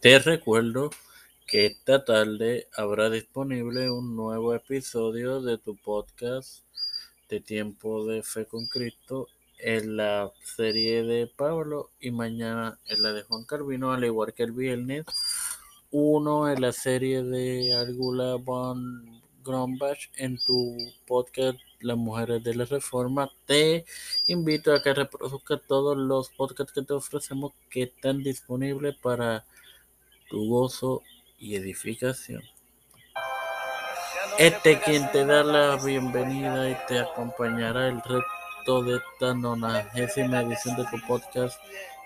Te recuerdo que esta tarde habrá disponible un nuevo episodio de tu podcast de Tiempo de Fe con Cristo en la serie de Pablo y mañana en la de Juan Carvino, al igual que el viernes, uno en la serie de Argula von Grombach en tu podcast Las Mujeres de la Reforma. Te invito a que reproduzcas todos los podcasts que te ofrecemos que están disponibles para tu gozo y edificación. Este quien te da la bienvenida y te acompañará el resto de esta nonagésima edición de tu podcast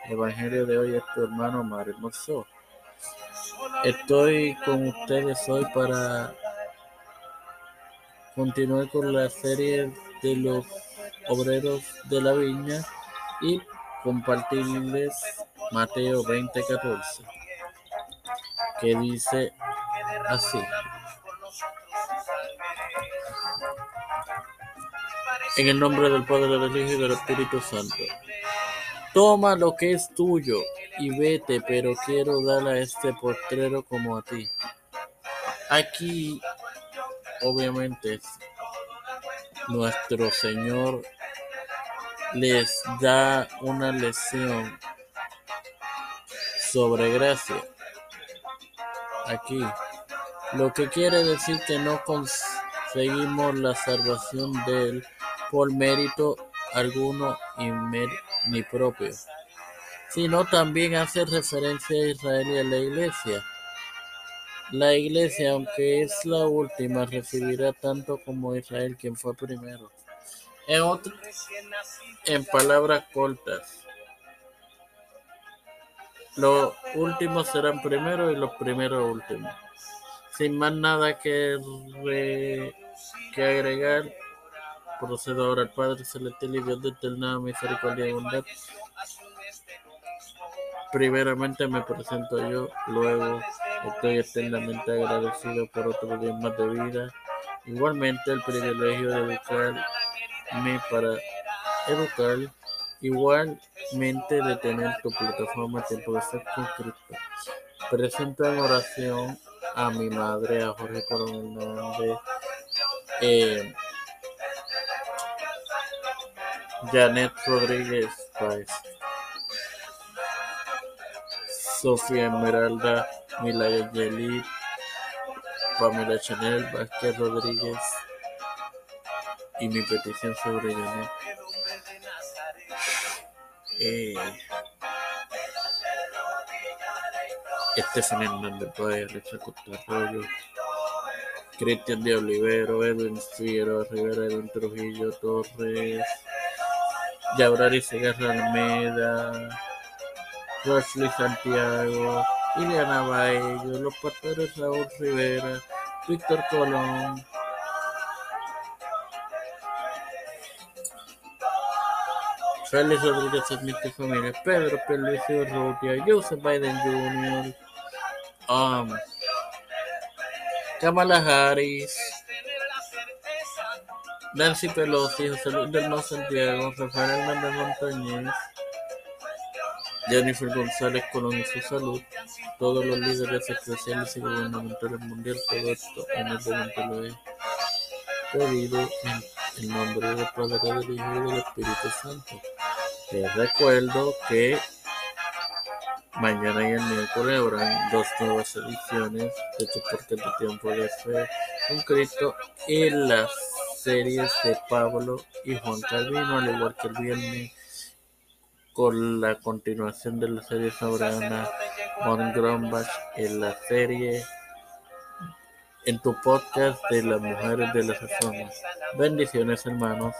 Evangelio de hoy es tu hermano Mario. Estoy con ustedes hoy para continuar con la serie de los obreros de la viña y compartirles Mateo 20:14 que dice así. En el nombre del Padre, del Hijo y del Espíritu Santo. Toma lo que es tuyo y vete, pero quiero dar a este postrero como a ti. Aquí, obviamente, nuestro Señor les da una lección sobre gracia aquí, lo que quiere decir que no conseguimos la salvación de él por mérito alguno y ni propio, sino también hace referencia a Israel y a la iglesia. La iglesia, aunque es la última, recibirá tanto como Israel, quien fue primero. En, en palabras cortas, los últimos serán primeros y los primeros últimos. Sin más nada que, que agregar, procedo ahora al Padre Celestial y Dios de eterna misericordia y bondad. Primeramente me presento yo, luego estoy eternamente agradecido por otro día más de vida. Igualmente el privilegio de educarme para educar Igualmente de tener tu plataforma Tiempo de Ser con Cristo. Presento en oración a mi madre, a Jorge Coronel eh, Janet Rodríguez Páez, Sofía Esmeralda, Milaya Yelit, Pamela Chanel, Vázquez Rodríguez y mi petición sobre Janet. Eh, Estefan Hernández Páez, Richard Arroyo, Cristian de Olivero, Edwin Figueroa Rivera, Edwin Trujillo Torres, Yaurari Segarra Almeida, Rosly Santiago, Ileana Baello, los pastores Raúl Rivera, Víctor Colón, Félix Rodríguez Smith familia, Pedro Pierluisi Urrutia, Joseph Biden Jr., um, Kamala Harris, Nancy Pelosi, José Luis del Santiago, Rafael Hernández Montañez, Jennifer González Colón y su salud, todos los líderes especiales y gubernamentales mundiales, todo esto en momento lo he pedido en el nombre del Padre, del Hijo y del Espíritu Santo. Te recuerdo que mañana y el miércoles habrán dos nuevas ediciones de tu parte de tiempo de fe con Cristo y las series de Pablo y Juan Calvino, al igual que el viernes con la continuación de la serie sobre Ana Grombach en la serie en tu podcast de las mujeres de las reforma. Bendiciones hermanos.